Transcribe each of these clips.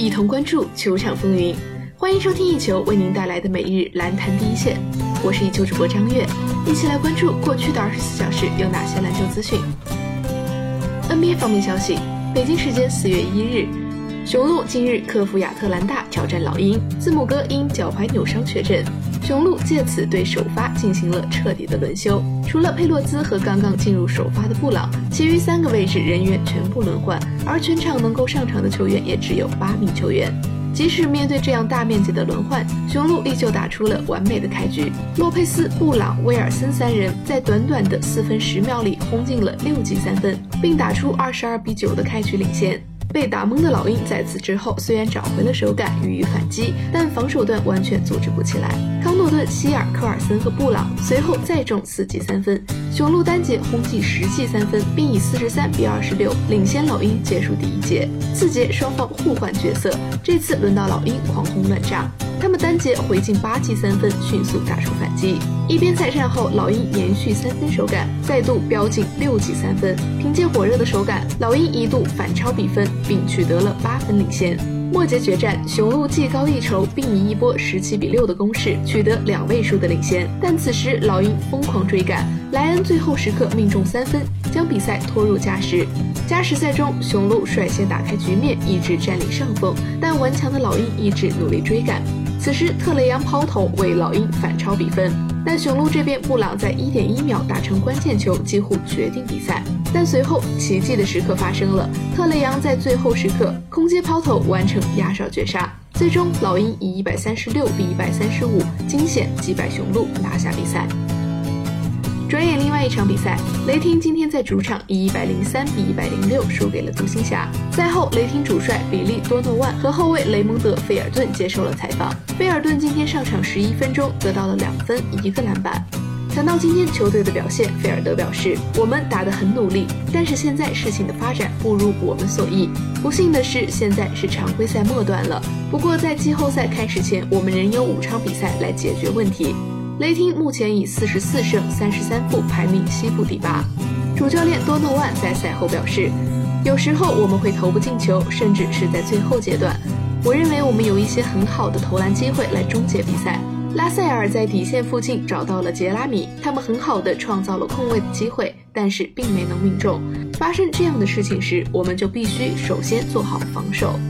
一同关注球场风云。欢迎收听一球为您带来的每日篮坛第一线，我是一球主播张悦，一起来关注过去的二十四小时有哪些篮球资讯。NBA 方面消息，北京时间四月一日，雄鹿今日克服亚特兰大挑战老鹰，字母哥因脚踝扭伤确诊，雄鹿借此对首发进行了彻底的轮休，除了佩洛兹和刚刚进入首发的布朗，其余三个位置人员全部轮换，而全场能够上场的球员也只有八名球员。即使面对这样大面积的轮换，雄鹿依旧打出了完美的开局。洛佩斯、布朗、威尔森三人在短短的四分十秒里轰进了六记三分，并打出二十二比九的开局领先。被打懵的老鹰在此之后虽然找回了手感，予以反击，但防守端完全组织不起来。康诺顿、希尔、科尔森和布朗随后再中四记三分，雄鹿单节轰进十记三分，并以四十三比二十六领先老鹰结束第一节。次节双方互换角色，这次轮到老鹰狂轰乱炸。他们单节回进八记三分，迅速打出反击。一边再战后，老鹰延续三分手感，再度飙进六记三分。凭借火热的手感，老鹰一度反超比分，并取得了八分领先。末节决战，雄鹿技高一筹，并以一波十七比六的攻势取得两位数的领先。但此时老鹰疯狂追赶，莱恩最后时刻命中三分，将比赛拖入加时。加时赛中，雄鹿率先打开局面，一直占领上风，但顽强的老鹰一直努力追赶。此时，特雷杨抛投为老鹰反超比分，但雄鹿这边布朗在一点一秒打成关键球，几乎决定比赛。但随后奇迹的时刻发生了，特雷杨在最后时刻空接抛投完成压哨绝杀，最终老鹰以一百三十六比一百三十五惊险击败雄鹿，拿下比赛。转眼，另外一场比赛，雷霆今天在主场以一百零三比一百零六输给了独行侠。赛后，雷霆主帅比利多诺万和后卫雷蒙德菲尔顿接受了采访。菲尔顿今天上场十一分钟，得到了两分一个篮板。谈到今天球队的表现，菲尔德表示：“我们打得很努力，但是现在事情的发展不如我们所意。不幸的是，现在是常规赛末段了。不过在季后赛开始前，我们仍有五场比赛来解决问题。”雷霆目前以四十四胜三十三负排名西部第八。主教练多诺万在赛后表示：“有时候我们会投不进球，甚至是在最后阶段。我认为我们有一些很好的投篮机会来终结比赛。拉塞尔在底线附近找到了杰拉米，他们很好的创造了空位的机会，但是并没能命中。发生这样的事情时，我们就必须首先做好防守。”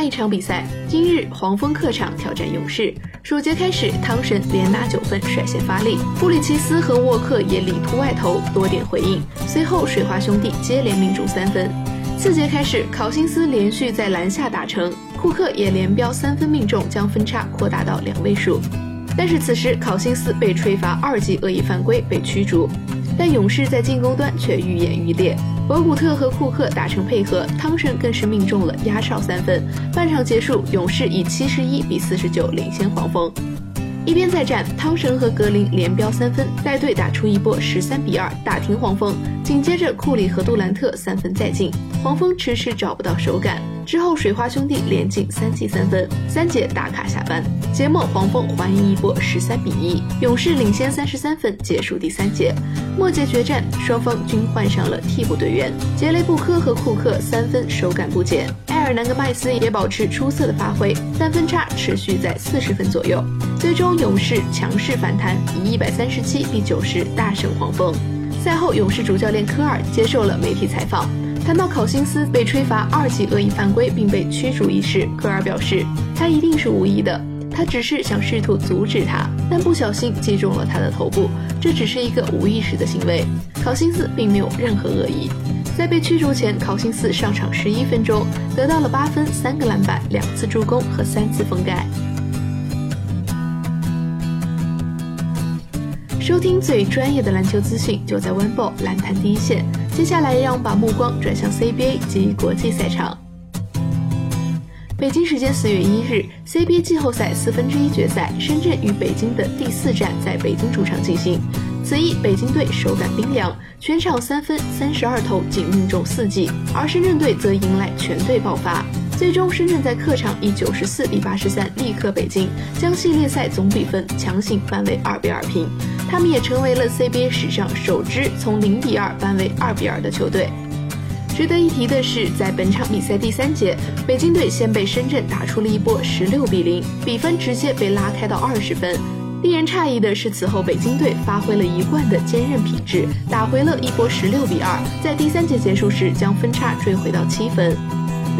外一场比赛，今日黄蜂客场挑战勇士。首节开始，汤神连拿九分，率先发力，布里奇斯和沃克也里突外投，多点回应。随后，水花兄弟接连命中三分。次节开始，考辛斯连续在篮下打成，库克也连飙三分命中，将分差扩大到两位数。但是此时，考辛斯被吹罚二级恶意犯规，被驱逐。但勇士在进攻端却愈演愈烈，博古特和库克打成配合，汤神更是命中了压哨三分。半场结束，勇士以七十一比四十九领先黄蜂。一边再战，汤神和格林连飙三分，带队打出一波十三比二打停黄蜂。紧接着库里和杜兰特三分再进，黄蜂迟迟找不到手感。之后水花兄弟连进三记三分，三节打卡下班。节末黄蜂还赢一波十三比一，勇士领先三十三分，结束第三节。末节决战，双方均换上了替补队员，杰雷布科和库克三分手感不减，埃尔南格麦斯也保持出色的发挥，但分差持续在四十分左右。最终勇士强势反弹，以一百三十七比九十大胜黄蜂。赛后，勇士主教练科尔接受了媒体采访。谈到考辛斯被吹罚二级恶意犯规并被驱逐一事，科尔表示，他一定是无意的，他只是想试图阻止他，但不小心击中了他的头部，这只是一个无意识的行为。考辛斯并没有任何恶意。在被驱逐前，考辛斯上场十一分钟，得到了八分、三个篮板、两次助攻和三次封盖。收听最专业的篮球资讯，就在 One Ball 篮坛第一线。接下来，让我们把目光转向 CBA 及国际赛场。北京时间四月一日，CBA 季后赛四分之一决赛，深圳与北京的第四战在北京主场进行。此役，北京队手感冰凉，全场三分三十二投仅命中四记，而深圳队则迎来全队爆发。最终，深圳在客场以九十四比八十三力克北京，将系列赛总比分强行扳为二比二平。他们也成为了 CBA 史上首支从零比二扳为二比二的球队。值得一提的是，在本场比赛第三节，北京队先被深圳打出了一波十六比零，比分直接被拉开到二十分。令人诧异的是，此后北京队发挥了一贯的坚韧品质，打回了一波十六比二，在第三节结束时将分差追回到七分。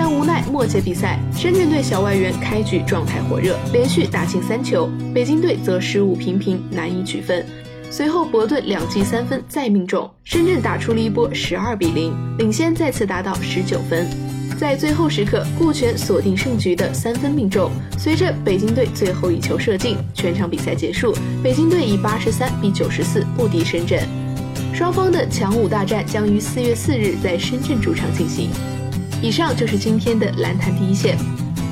但无奈末节比赛，深圳队小外援开局状态火热，连续打进三球，北京队则失误频频，难以取分。随后伯顿两记三分再命中，深圳打出了一波十二比零，领先再次达到十九分。在最后时刻，顾全锁定胜局的三分命中。随着北京队最后一球射进，全场比赛结束，北京队以八十三比九十四不敌深圳。双方的强五大战将于四月四日在深圳主场进行。以上就是今天的蓝坛第一线。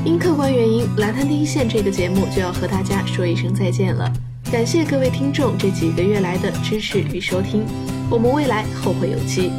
因客观原因，蓝坛第一线这个节目就要和大家说一声再见了。感谢各位听众这几个月来的支持与收听，我们未来后会有期。